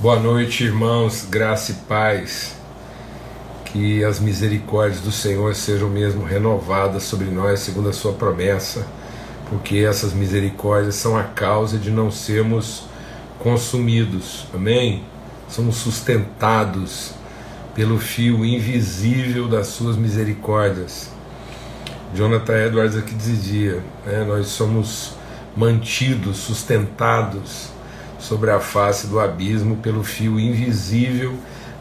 Boa noite, irmãos, graça e paz. Que as misericórdias do Senhor sejam mesmo renovadas sobre nós, segundo a Sua promessa, porque essas misericórdias são a causa de não sermos consumidos, amém? Somos sustentados pelo fio invisível das Suas misericórdias. Jonathan Edwards aqui dizia: né, nós somos mantidos, sustentados sobre a face do abismo pelo fio invisível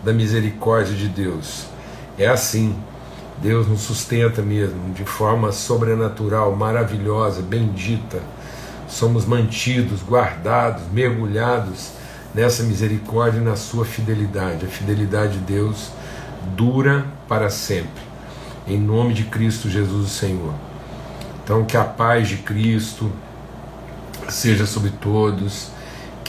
da misericórdia de Deus. É assim. Deus nos sustenta mesmo, de forma sobrenatural, maravilhosa, bendita. Somos mantidos, guardados, mergulhados nessa misericórdia e na sua fidelidade. A fidelidade de Deus dura para sempre. Em nome de Cristo Jesus, o Senhor. Então, que a paz de Cristo seja sobre todos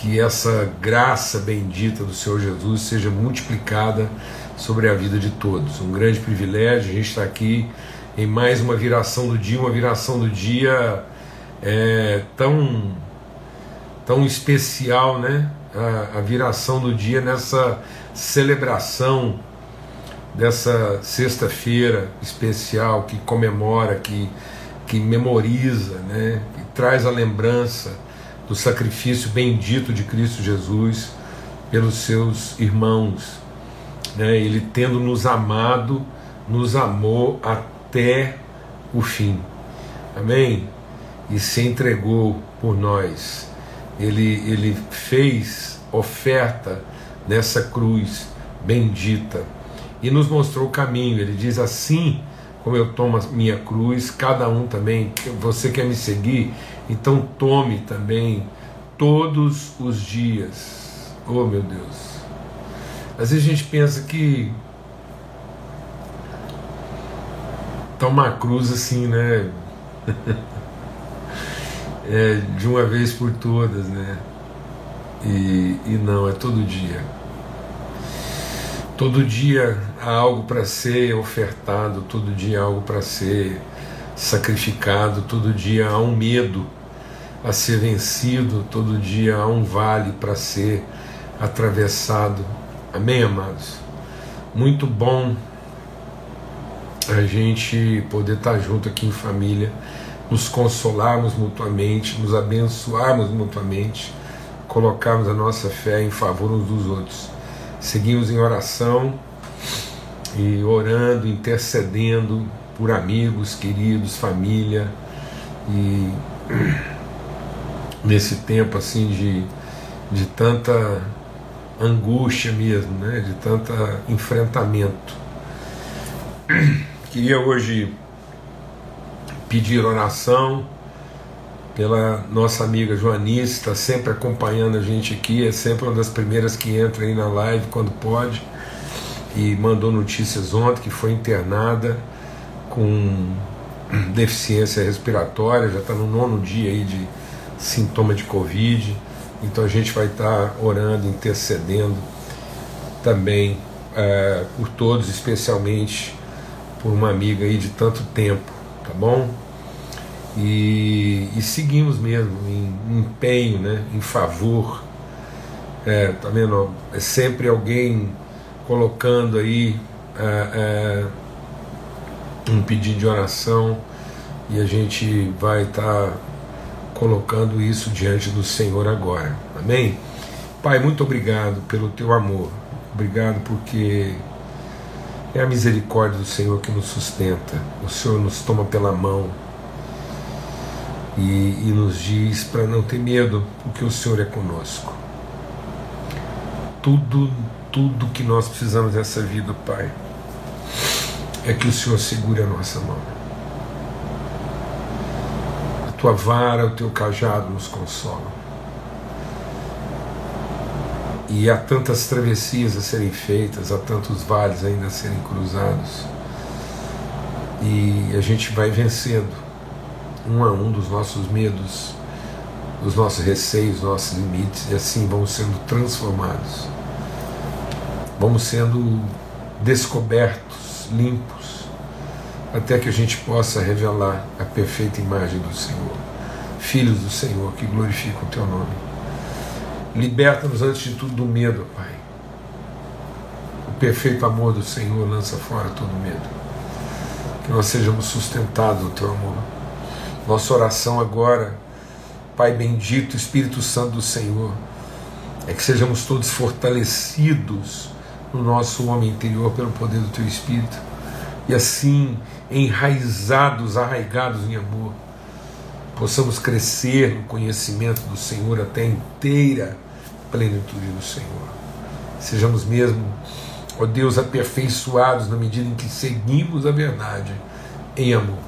que essa graça bendita do Senhor Jesus seja multiplicada sobre a vida de todos. Um grande privilégio a gente estar aqui em mais uma viração do dia, uma viração do dia é, tão tão especial, né? A, a viração do dia nessa celebração dessa sexta-feira especial que comemora, que, que memoriza, né? que traz a lembrança do sacrifício bendito de Cristo Jesus pelos seus irmãos. Né? Ele, tendo nos amado, nos amou até o fim. Amém? E se entregou por nós. Ele, ele fez oferta nessa cruz bendita e nos mostrou o caminho. Ele diz assim como eu tomo a minha cruz, cada um também, você quer me seguir, então tome também todos os dias. Oh meu Deus. Às vezes a gente pensa que tomar cruz assim, né? é, de uma vez por todas, né? E, e não, é todo dia. Todo dia há algo para ser ofertado, todo dia há algo para ser sacrificado, todo dia há um medo a ser vencido, todo dia há um vale para ser atravessado. Amém, amados? Muito bom a gente poder estar junto aqui em família, nos consolarmos mutuamente, nos abençoarmos mutuamente, colocarmos a nossa fé em favor uns dos outros. Seguimos em oração e orando, intercedendo por amigos, queridos, família e nesse tempo assim de, de tanta angústia mesmo, né? de tanto enfrentamento. Queria hoje pedir oração pela nossa amiga Joanice, está sempre acompanhando a gente aqui, é sempre uma das primeiras que entra aí na live quando pode, e mandou notícias ontem que foi internada com deficiência respiratória, já está no nono dia aí de sintoma de Covid. Então a gente vai estar orando, intercedendo também é, por todos, especialmente por uma amiga aí de tanto tempo, tá bom? E, e seguimos mesmo em, empenho, né, em favor. É, tá vendo? É sempre alguém colocando aí é, é, um pedido de oração e a gente vai estar colocando isso diante do Senhor agora. Amém? Pai, muito obrigado pelo teu amor. Obrigado porque é a misericórdia do Senhor que nos sustenta. O Senhor nos toma pela mão e, e nos diz para não ter medo, porque o Senhor é conosco. Tudo, tudo que nós precisamos dessa vida, Pai, é que o Senhor segure a nossa mão tua vara, o teu cajado nos consolam. E há tantas travessias a serem feitas, há tantos vales ainda a serem cruzados. E a gente vai vencendo um a um dos nossos medos, dos nossos receios, nossos limites, e assim vamos sendo transformados. Vamos sendo descobertos, limpos até que a gente possa revelar a perfeita imagem do Senhor. Filhos do Senhor que glorificam o teu nome. Liberta-nos antes de tudo do medo, Pai. O perfeito amor do Senhor lança fora todo medo. Que nós sejamos sustentados no teu amor. Nossa oração agora, Pai bendito, Espírito Santo do Senhor, é que sejamos todos fortalecidos no nosso homem interior pelo poder do teu Espírito e assim enraizados, arraigados em amor, possamos crescer no conhecimento do Senhor até a inteira plenitude do Senhor. Sejamos mesmo, ó Deus, aperfeiçoados na medida em que seguimos a verdade em amor.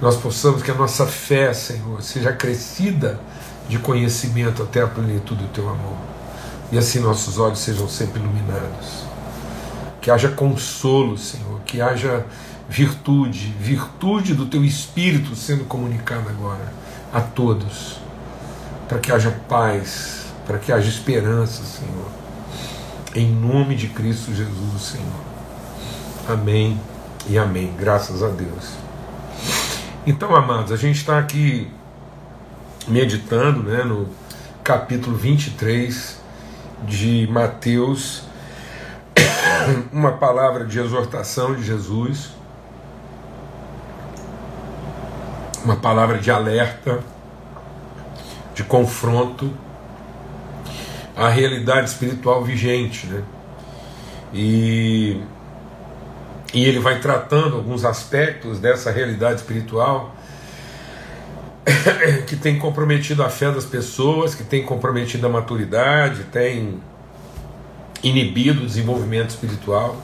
Nós possamos que a nossa fé, Senhor, seja crescida de conhecimento até a plenitude do teu amor. E assim nossos olhos sejam sempre iluminados. Que haja consolo, Senhor, que haja virtude, virtude do teu espírito sendo comunicada agora a todos, para que haja paz, para que haja esperança, Senhor. Em nome de Cristo Jesus, Senhor. Amém e amém. Graças a Deus. Então, amados, a gente está aqui meditando né, no capítulo 23 de Mateus, uma palavra de exortação de Jesus, uma palavra de alerta, de confronto à realidade espiritual vigente. Né? E e ele vai tratando alguns aspectos dessa realidade espiritual que tem comprometido a fé das pessoas, que tem comprometido a maturidade, tem inibido o desenvolvimento espiritual.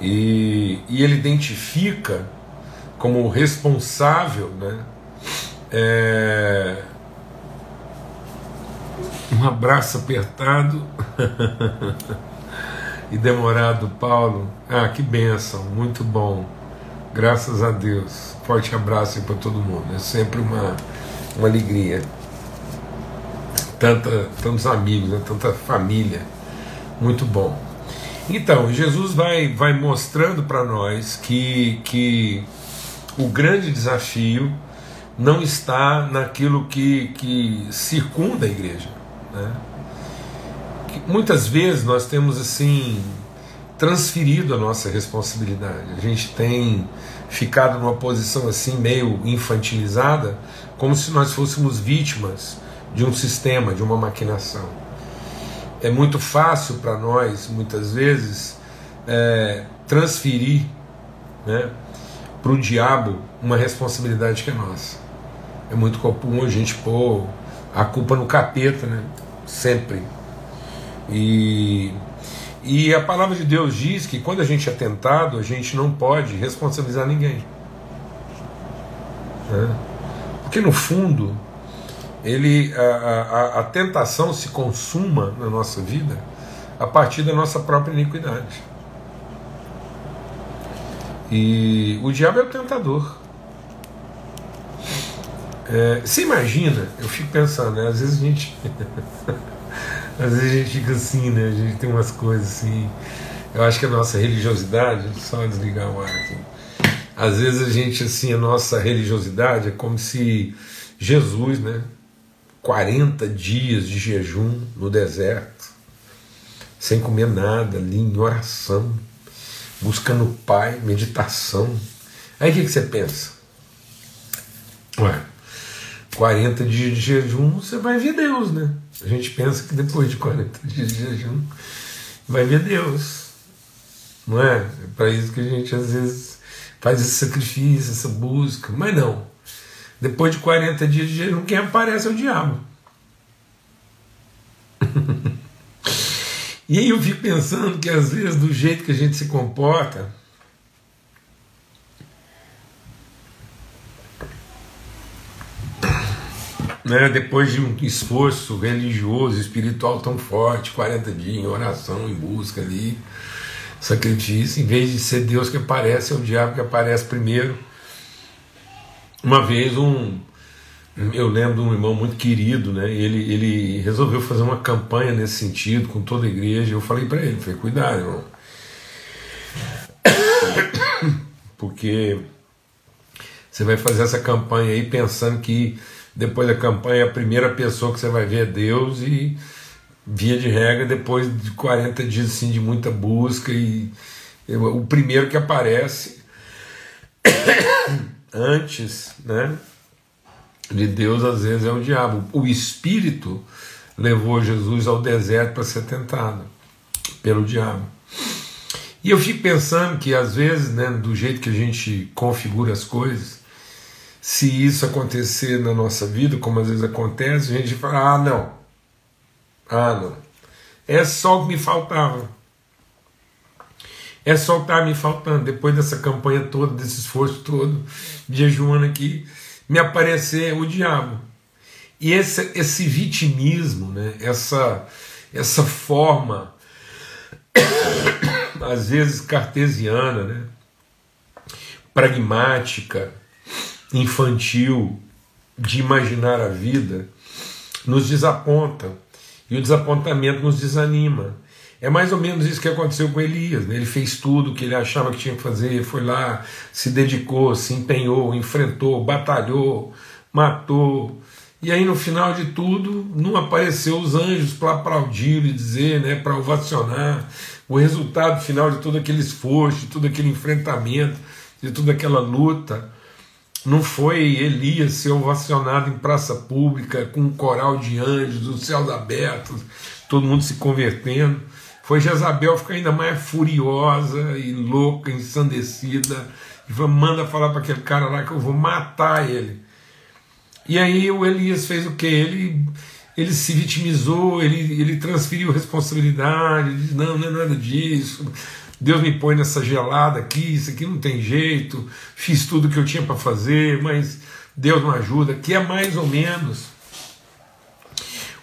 E, e ele identifica como responsável né, é, um abraço apertado e demorado, Paulo. Ah, que benção, muito bom. Graças a Deus. Forte abraço para todo mundo. É sempre uma, uma alegria. Tanta, tantos amigos, né? tanta família. Muito bom. Então, Jesus vai, vai mostrando para nós que, que o grande desafio não está naquilo que, que circunda a igreja. Né? Muitas vezes nós temos assim transferido a nossa responsabilidade. A gente tem ficado numa posição assim meio infantilizada, como se nós fôssemos vítimas de um sistema, de uma maquinação. É muito fácil para nós, muitas vezes, é, transferir né, para o diabo uma responsabilidade que é nossa. É muito comum a gente pôr a culpa no capeta, né? Sempre. E, e a palavra de Deus diz que quando a gente é tentado, a gente não pode responsabilizar ninguém. Né? Porque no fundo, ele, a, a, a tentação se consuma na nossa vida a partir da nossa própria iniquidade. E o diabo é o tentador. É, você imagina, eu fico pensando, né, às vezes a gente. Às vezes a gente fica assim, né? A gente tem umas coisas assim. Eu acho que a nossa religiosidade, só desligar o ar aqui. Às vezes a gente, assim, a nossa religiosidade é como se Jesus, né? 40 dias de jejum no deserto, sem comer nada, ali em oração, buscando o Pai, meditação. Aí o que, que você pensa? Ué, 40 dias de jejum, você vai ver Deus, né? A gente pensa que depois de 40 dias de jejum vai ver Deus. Não é? É para isso que a gente às vezes faz esse sacrifício, essa busca. Mas não. Depois de 40 dias de jejum, quem aparece é o diabo. e aí eu fico pensando que às vezes, do jeito que a gente se comporta, né, depois de um esforço religioso, espiritual tão forte, 40 dias em oração, em busca ali, sacrifício, em vez de ser Deus que aparece, é o diabo que aparece primeiro. Uma vez um eu lembro de um irmão muito querido, né? Ele, ele resolveu fazer uma campanha nesse sentido com toda a igreja. Eu falei para ele, falei, cuidado, irmão. Porque você vai fazer essa campanha aí pensando que depois da campanha, a primeira pessoa que você vai ver é Deus e via de regra, depois de 40 dias assim, de muita busca e o primeiro que aparece antes, né? De Deus às vezes é o diabo. O Espírito levou Jesus ao deserto para ser tentado pelo diabo. E eu fico pensando que às vezes, né, do jeito que a gente configura as coisas, se isso acontecer na nossa vida, como às vezes acontece, a gente fala: ah, não, ah, não, é só o que me faltava. É só o que estava me faltando, depois dessa campanha toda, desse esforço todo, jejuando aqui, me aparecer o diabo. E esse, esse vitimismo, né, essa, essa forma às vezes cartesiana, né? pragmática, infantil, de imaginar a vida, nos desaponta. E o desapontamento nos desanima. É mais ou menos isso que aconteceu com Elias. Né? Ele fez tudo o que ele achava que tinha que fazer, foi lá, se dedicou, se empenhou, enfrentou, batalhou, matou. E aí no final de tudo, não apareceu os anjos para aplaudir e dizer, né, para ovacionar, o resultado final de todo aquele esforço, de todo aquele enfrentamento, de toda aquela luta, não foi Elias ser ovacionado em praça pública com um coral de anjos, os céus abertos, todo mundo se convertendo. Foi Jezabel ficar ainda mais furiosa e louca, ensandecida, e manda falar para aquele cara lá que eu vou matar ele. E aí o Elias fez o que? Ele ele se vitimizou, ele, ele transferiu responsabilidade, ele disse, não, não é nada disso, Deus me põe nessa gelada aqui, isso aqui não tem jeito, fiz tudo o que eu tinha para fazer, mas Deus não ajuda, que é mais ou menos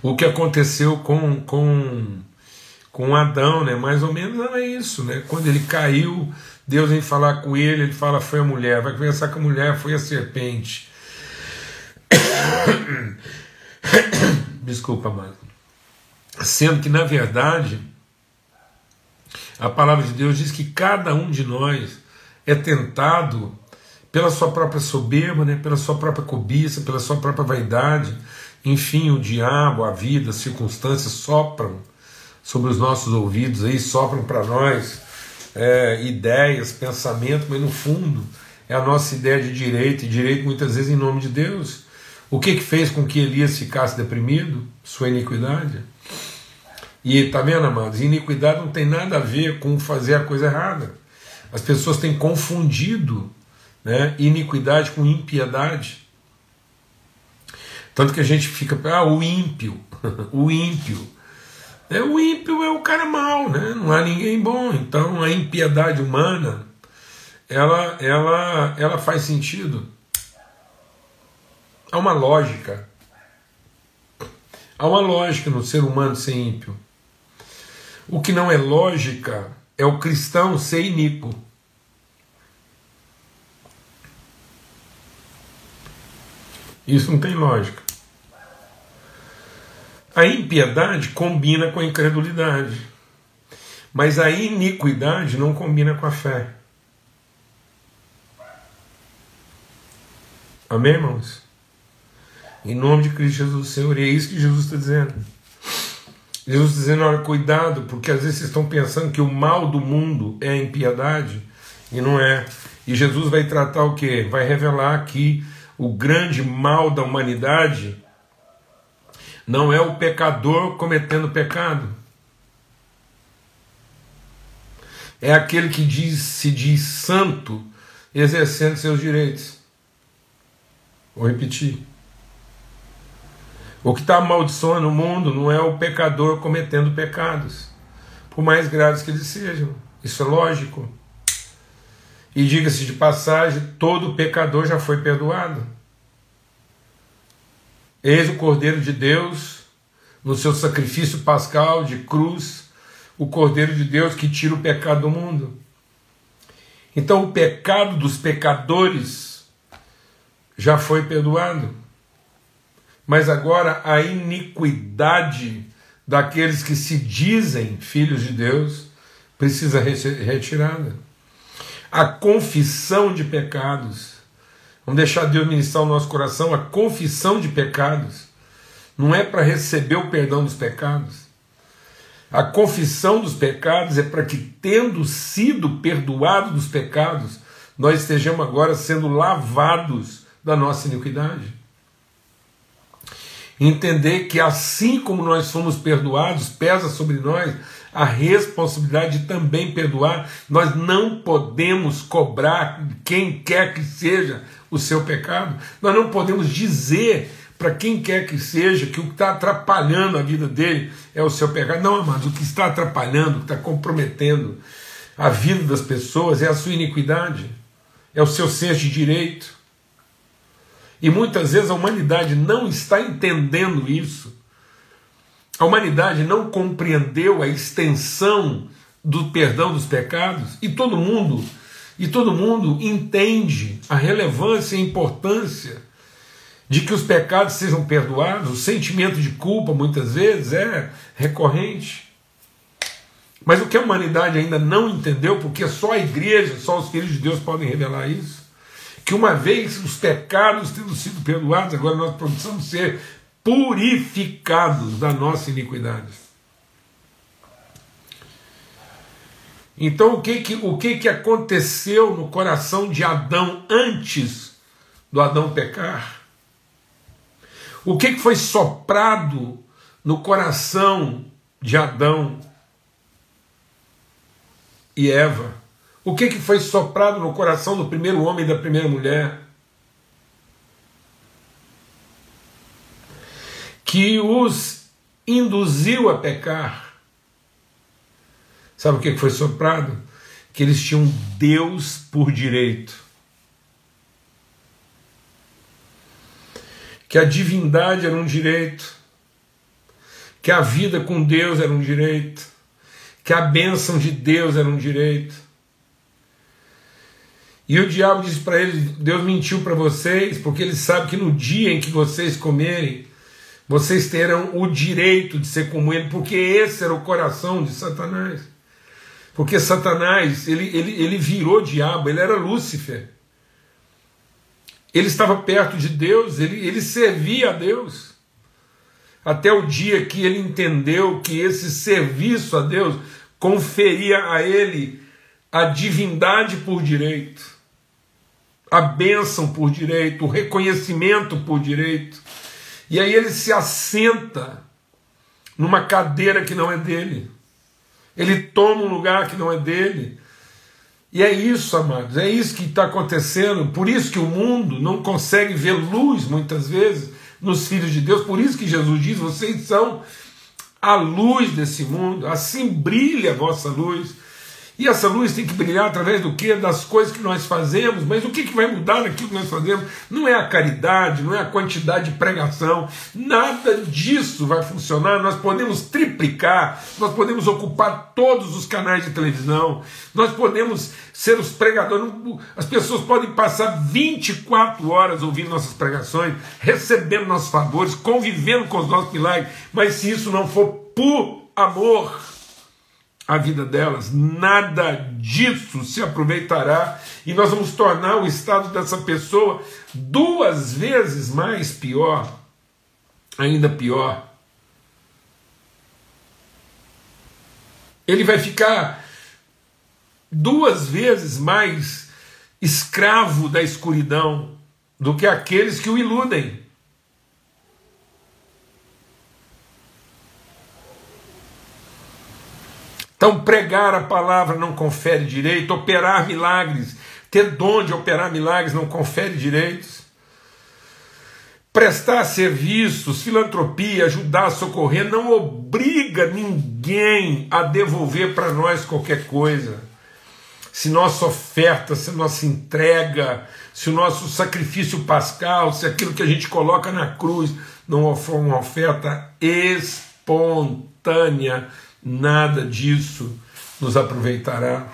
o que aconteceu com, com, com Adão, né? mais ou menos é isso, né? quando ele caiu, Deus vem falar com ele, ele fala, foi a mulher, vai conversar com a mulher, foi a serpente. Desculpa, mano. Sendo que, na verdade, a palavra de Deus diz que cada um de nós é tentado pela sua própria soberba, né, pela sua própria cobiça, pela sua própria vaidade. Enfim, o diabo, a vida, as circunstâncias sopram sobre os nossos ouvidos, aí sopram para nós é, ideias, pensamentos, mas no fundo é a nossa ideia de direito, e direito muitas vezes em nome de Deus. O que, que fez com que Elias ficasse deprimido? Sua iniquidade. E está vendo, amados? Iniquidade não tem nada a ver com fazer a coisa errada. As pessoas têm confundido né, iniquidade com impiedade. Tanto que a gente fica, ah, o ímpio, o ímpio. É, o ímpio é o cara mau, né? não há ninguém bom. Então a impiedade humana ela, ela, ela faz sentido. Há uma lógica. Há uma lógica no ser humano ser ímpio. O que não é lógica é o cristão ser iníquo. Isso não tem lógica. A impiedade combina com a incredulidade, mas a iniquidade não combina com a fé. Amém, irmãos? Em nome de Cristo Jesus, Senhor. E é isso que Jesus está dizendo. Jesus dizendo: olha, cuidado, porque às vezes vocês estão pensando que o mal do mundo é a impiedade, e não é. E Jesus vai tratar o quê? Vai revelar que o grande mal da humanidade não é o pecador cometendo pecado. É aquele que diz, se diz santo exercendo seus direitos. Vou repetir. O que está amaldiçoando o mundo não é o pecador cometendo pecados, por mais graves que eles sejam. Isso é lógico. E diga-se de passagem, todo pecador já foi perdoado. Eis o Cordeiro de Deus, no seu sacrifício pascal de cruz, o Cordeiro de Deus que tira o pecado do mundo. Então, o pecado dos pecadores já foi perdoado mas agora a iniquidade daqueles que se dizem filhos de Deus precisa ser retirada. A confissão de pecados Vamos deixar Deus ministrar o nosso coração a confissão de pecados. Não é para receber o perdão dos pecados. A confissão dos pecados é para que, tendo sido perdoado dos pecados, nós estejamos agora sendo lavados da nossa iniquidade. Entender que assim como nós fomos perdoados, pesa sobre nós a responsabilidade de também perdoar. Nós não podemos cobrar quem quer que seja o seu pecado. Nós não podemos dizer para quem quer que seja que o que está atrapalhando a vida dele é o seu pecado. Não, amados, o que está atrapalhando, o que está comprometendo a vida das pessoas é a sua iniquidade, é o seu senso de direito. E muitas vezes a humanidade não está entendendo isso. A humanidade não compreendeu a extensão do perdão dos pecados e todo mundo e todo mundo entende a relevância e a importância de que os pecados sejam perdoados. O sentimento de culpa muitas vezes é recorrente. Mas o que a humanidade ainda não entendeu, porque só a igreja, só os filhos de Deus podem revelar isso, que uma vez os pecados tendo sido perdoados, agora nós precisamos ser purificados da nossa iniquidade. Então, o que que, o que que aconteceu no coração de Adão antes do Adão pecar? O que que foi soprado no coração de Adão e Eva? O que que foi soprado no coração do primeiro homem e da primeira mulher? que os induziu a pecar. Sabe o que foi soprado? Que eles tinham Deus por direito. Que a divindade era um direito. Que a vida com Deus era um direito. Que a bênção de Deus era um direito. E o diabo disse para eles: Deus mentiu para vocês, porque ele sabe que no dia em que vocês comerem, vocês terão o direito de ser como ele, porque esse era o coração de Satanás. Porque Satanás, ele, ele, ele virou diabo, ele era Lúcifer. Ele estava perto de Deus, ele, ele servia a Deus. Até o dia que ele entendeu que esse serviço a Deus conferia a ele a divindade por direito, a bênção por direito, o reconhecimento por direito e aí ele se assenta numa cadeira que não é dele. Ele toma um lugar que não é dele. E é isso, amados, é isso que está acontecendo. Por isso que o mundo não consegue ver luz, muitas vezes, nos filhos de Deus. Por isso que Jesus diz: vocês são a luz desse mundo, assim brilha a vossa luz. E essa luz tem que brilhar através do que? Das coisas que nós fazemos, mas o que, que vai mudar naquilo que nós fazemos? Não é a caridade, não é a quantidade de pregação, nada disso vai funcionar. Nós podemos triplicar, nós podemos ocupar todos os canais de televisão, nós podemos ser os pregadores, as pessoas podem passar 24 horas ouvindo nossas pregações, recebendo nossos favores, convivendo com os nossos milagres, mas se isso não for por amor, a vida delas, nada disso se aproveitará e nós vamos tornar o estado dessa pessoa duas vezes mais pior, ainda pior. Ele vai ficar duas vezes mais escravo da escuridão do que aqueles que o iludem. Então, pregar a palavra não confere direito, operar milagres, ter dom de operar milagres não confere direitos. Prestar serviços, filantropia, ajudar, socorrer, não obriga ninguém a devolver para nós qualquer coisa. Se nossa oferta, se nossa entrega, se o nosso sacrifício pascal, se aquilo que a gente coloca na cruz não for uma oferta espontânea, nada disso nos aproveitará.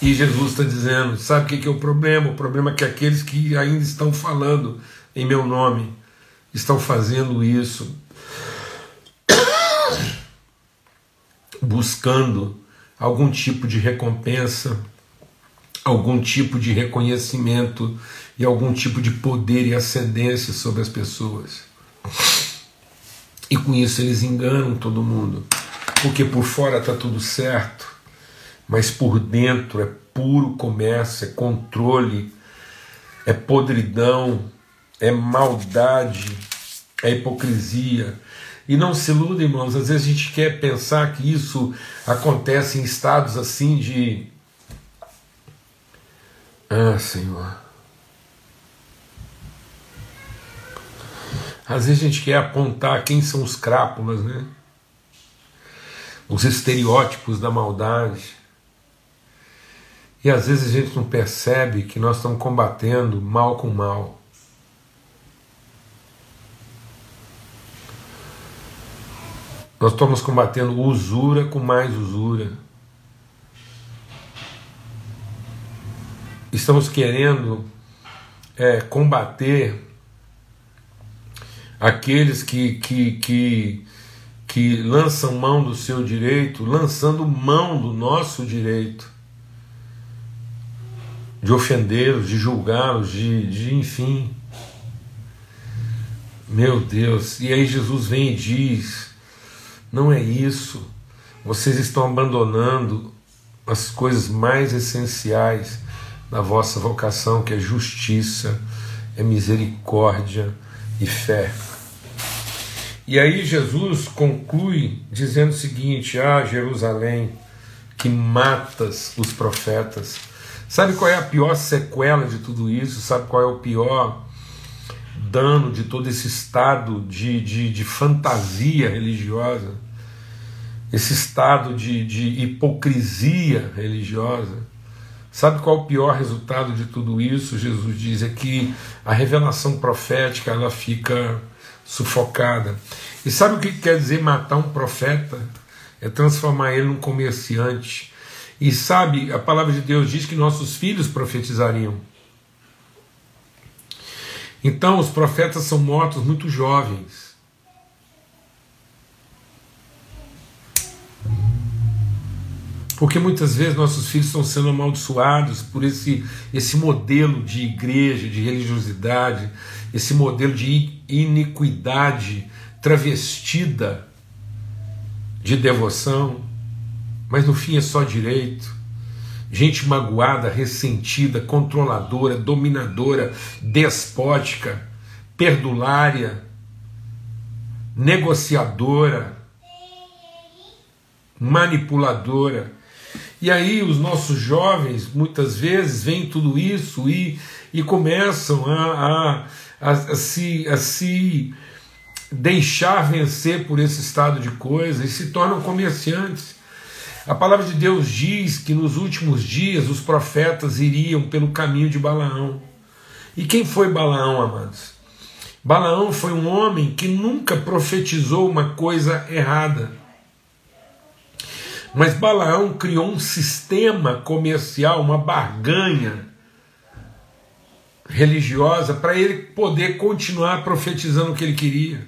E Jesus está dizendo: sabe o que é o problema? O problema é que aqueles que ainda estão falando em meu nome estão fazendo isso, buscando algum tipo de recompensa, algum tipo de reconhecimento e algum tipo de poder e ascendência sobre as pessoas. E com isso eles enganam todo mundo, porque por fora está tudo certo, mas por dentro é puro comércio, é controle, é podridão, é maldade, é hipocrisia. E não se iluda, irmãos, às vezes a gente quer pensar que isso acontece em estados assim de. Ah, Senhor. Às vezes a gente quer apontar quem são os crápulas, né? Os estereótipos da maldade. E às vezes a gente não percebe que nós estamos combatendo mal com mal. Nós estamos combatendo usura com mais usura. Estamos querendo é, combater aqueles que, que, que, que lançam mão do seu direito, lançando mão do nosso direito, de ofendê-los, de julgá-los, de, de enfim. Meu Deus, e aí Jesus vem e diz: não é isso. Vocês estão abandonando as coisas mais essenciais da vossa vocação, que é justiça, é misericórdia e fé. E aí Jesus conclui dizendo o seguinte: Ah, Jerusalém, que matas os profetas. Sabe qual é a pior sequela de tudo isso? Sabe qual é o pior dano de todo esse estado de, de, de fantasia religiosa, esse estado de, de hipocrisia religiosa. Sabe qual o pior resultado de tudo isso? Jesus diz é que a revelação profética ela fica sufocada. E sabe o que quer dizer matar um profeta? É transformar ele num comerciante. E sabe, a palavra de Deus diz que nossos filhos profetizariam. Então, os profetas são mortos muito jovens. Porque muitas vezes nossos filhos estão sendo amaldiçoados por esse, esse modelo de igreja, de religiosidade, esse modelo de iniquidade travestida de devoção, mas no fim é só direito gente magoada, ressentida, controladora, dominadora, despótica, perdulária, negociadora, manipuladora. E aí os nossos jovens muitas vezes veem tudo isso e, e começam a, a, a, a, se, a se deixar vencer por esse estado de coisas e se tornam comerciantes a palavra de Deus diz que nos últimos dias os profetas iriam pelo caminho de Balaão. E quem foi Balaão, amados? Balaão foi um homem que nunca profetizou uma coisa errada. Mas Balaão criou um sistema comercial, uma barganha religiosa para ele poder continuar profetizando o que ele queria.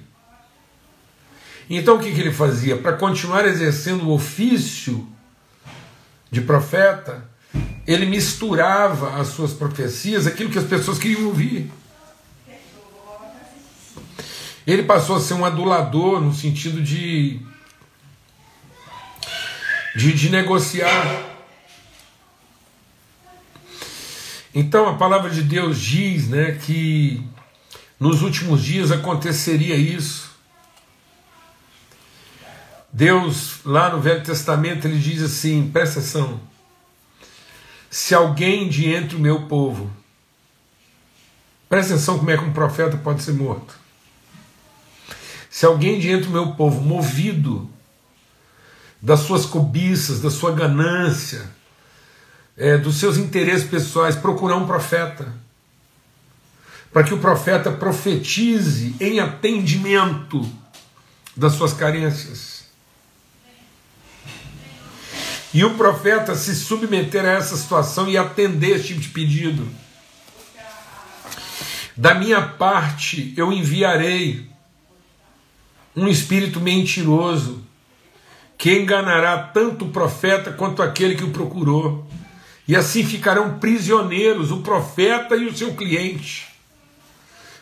Então o que, que ele fazia? Para continuar exercendo o ofício de profeta, ele misturava as suas profecias, aquilo que as pessoas queriam ouvir. Ele passou a ser um adulador no sentido de, de, de negociar. Então a palavra de Deus diz né, que nos últimos dias aconteceria isso. Deus, lá no Velho Testamento, ele diz assim: presta atenção. Se alguém de entre o meu povo, presta atenção como é que um profeta pode ser morto. Se alguém de entre o meu povo, movido das suas cobiças, da sua ganância, é, dos seus interesses pessoais, procurar um profeta, para que o profeta profetize em atendimento das suas carências e o profeta se submeter a essa situação e atender esse tipo de pedido. Da minha parte, eu enviarei um espírito mentiroso que enganará tanto o profeta quanto aquele que o procurou. E assim ficarão prisioneiros o profeta e o seu cliente,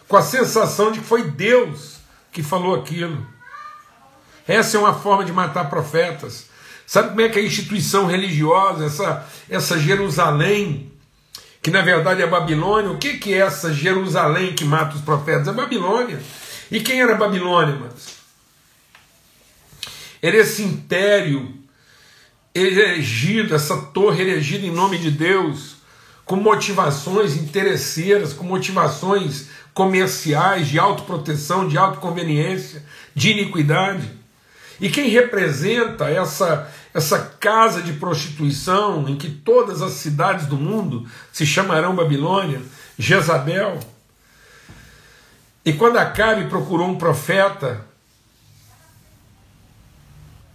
com a sensação de que foi Deus que falou aquilo. Essa é uma forma de matar profetas. Sabe como é que a instituição religiosa, essa, essa Jerusalém, que na verdade é Babilônia, o que, que é essa Jerusalém que mata os profetas? É Babilônia. E quem era Babilônia, mas? Era esse império erigido, essa torre erigida em nome de Deus, com motivações interesseiras, com motivações comerciais, de autoproteção, de autoconveniência, de iniquidade. E quem representa essa, essa casa de prostituição em que todas as cidades do mundo se chamarão Babilônia? Jezabel. E quando Acabe procurou um profeta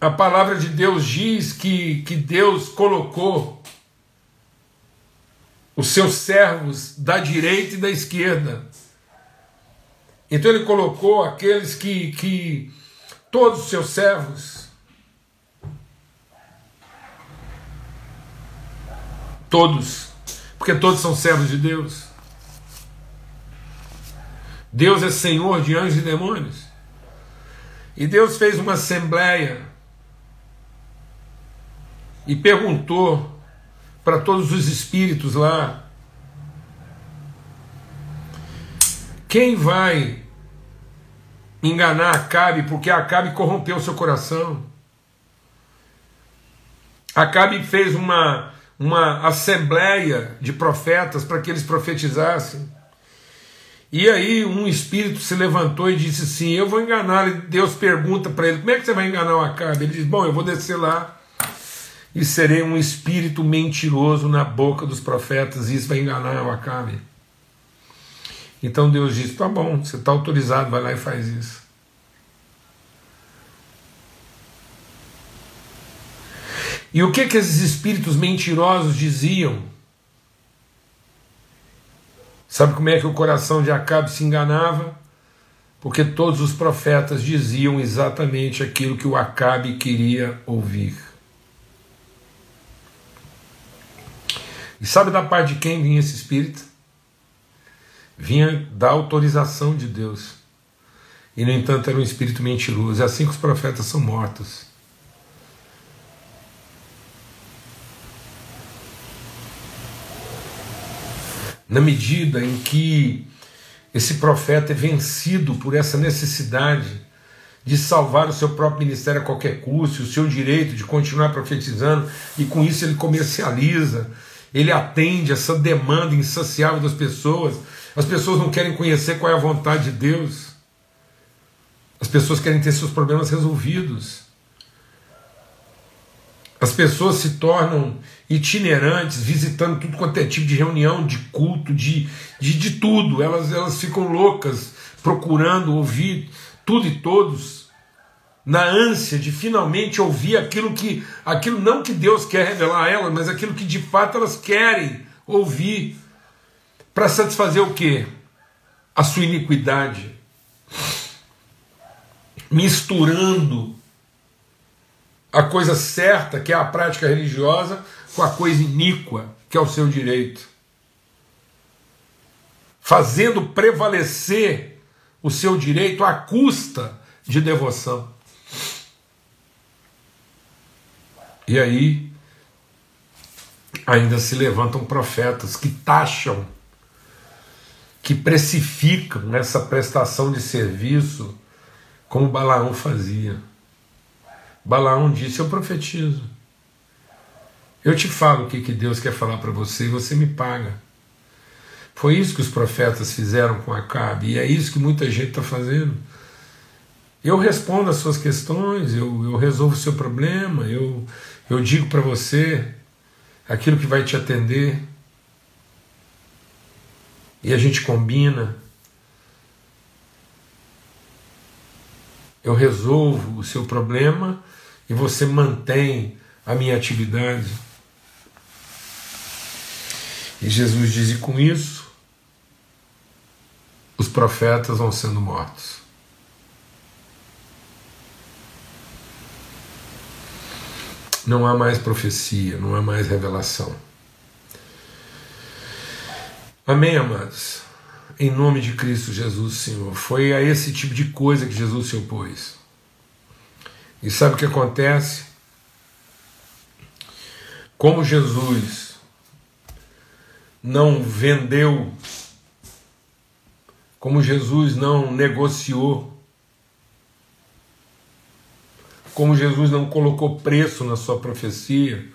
a palavra de Deus diz que, que Deus colocou os seus servos da direita e da esquerda. Então ele colocou aqueles que, que todos os seus servos, todos, porque todos são servos de Deus. Deus é Senhor de anjos e demônios. E Deus fez uma assembleia e perguntou para todos os espíritos lá: quem vai enganar Acabe porque Acabe corrompeu seu coração? Acabe fez uma, uma assembleia de profetas para que eles profetizassem. E aí um espírito se levantou e disse assim: Eu vou enganar. Deus pergunta para ele: Como é que você vai enganar o Acabe? Ele diz: Bom, eu vou descer lá e serei um espírito mentiroso na boca dos profetas, e isso vai enganar o Acabe. Então Deus disse: tá bom, você está autorizado, vai lá e faz isso. E o que que esses espíritos mentirosos diziam? Sabe como é que o coração de Acabe se enganava? Porque todos os profetas diziam exatamente aquilo que o Acabe queria ouvir. E sabe da parte de quem vinha esse espírito? Vinha da autorização de Deus. E no entanto era um espírito mentiroso. É assim que os profetas são mortos. Na medida em que esse profeta é vencido por essa necessidade de salvar o seu próprio ministério a qualquer custo, o seu direito de continuar profetizando, e com isso ele comercializa ele atende essa demanda insaciável das pessoas. As pessoas não querem conhecer qual é a vontade de Deus. As pessoas querem ter seus problemas resolvidos. As pessoas se tornam itinerantes, visitando tudo quanto é tipo de reunião, de culto, de, de, de tudo. Elas, elas ficam loucas, procurando ouvir tudo e todos na ânsia de finalmente ouvir aquilo que, aquilo não que Deus quer revelar a elas, mas aquilo que de fato elas querem ouvir, para satisfazer o que? A sua iniquidade, misturando a coisa certa, que é a prática religiosa, com a coisa iníqua, que é o seu direito, fazendo prevalecer o seu direito à custa de devoção. E aí ainda se levantam profetas que taxam, que precificam essa prestação de serviço como Balaão fazia. Balaão disse: Eu profetizo. Eu te falo o que, que Deus quer falar para você e você me paga. Foi isso que os profetas fizeram com Acabe e é isso que muita gente está fazendo. Eu respondo as suas questões, eu, eu resolvo o seu problema, eu, eu digo para você aquilo que vai te atender. E a gente combina. Eu resolvo o seu problema e você mantém a minha atividade. E Jesus diz: e com isso, os profetas vão sendo mortos. Não há mais profecia, não há mais revelação. Amém, amados? Em nome de Cristo Jesus, Senhor. Foi a esse tipo de coisa que Jesus se opôs. E sabe o que acontece? Como Jesus não vendeu, como Jesus não negociou, como Jesus não colocou preço na sua profecia,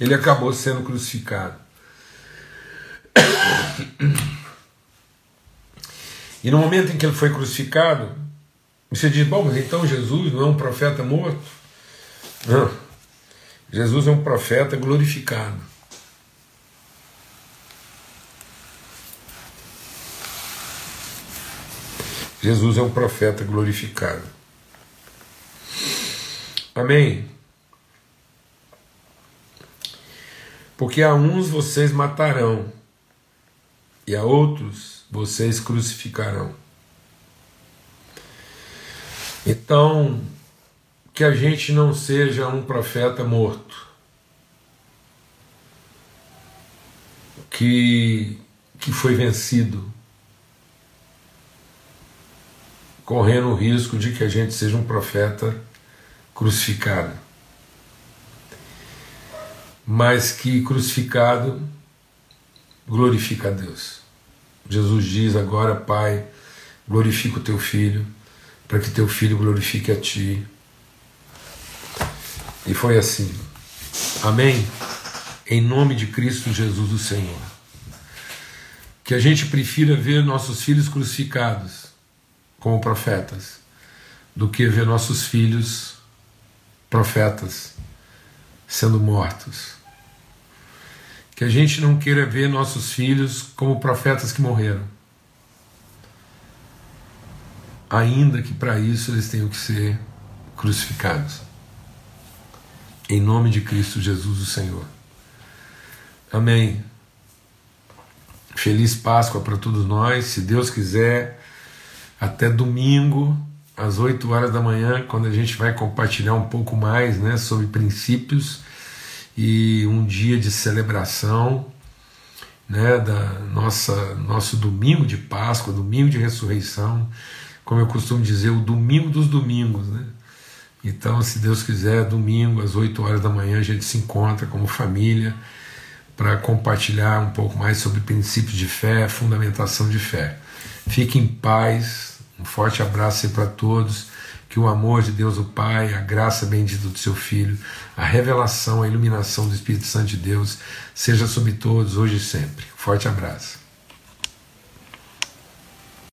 ele acabou sendo crucificado. E no momento em que ele foi crucificado, você diz: bom, mas então Jesus não é um profeta morto? Não. Jesus é um profeta glorificado. Jesus é um profeta glorificado. Amém? Porque a uns vocês matarão, e a outros vocês crucificarão. Então, que a gente não seja um profeta morto, que, que foi vencido, correndo o risco de que a gente seja um profeta crucificado. Mas que crucificado glorifica a Deus. Jesus diz agora, Pai, glorifica o teu filho, para que teu filho glorifique a ti. E foi assim. Amém? Em nome de Cristo Jesus, o Senhor. Que a gente prefira ver nossos filhos crucificados como profetas do que ver nossos filhos profetas sendo mortos. Que a gente não queira ver nossos filhos como profetas que morreram. Ainda que para isso eles tenham que ser crucificados. Em nome de Cristo Jesus, o Senhor. Amém. Feliz Páscoa para todos nós. Se Deus quiser, até domingo às 8 horas da manhã, quando a gente vai compartilhar um pouco mais né, sobre princípios e um dia de celebração né, da nossa nosso domingo de Páscoa, domingo de ressurreição, como eu costumo dizer, o domingo dos domingos. Né? Então, se Deus quiser, domingo às 8 horas da manhã a gente se encontra como família para compartilhar um pouco mais sobre princípios de fé, fundamentação de fé. Fique em paz, um forte abraço para todos. Que o amor de Deus, o Pai, a graça bendita do seu Filho, a revelação, a iluminação do Espírito Santo de Deus seja sobre todos, hoje e sempre. Forte abraço.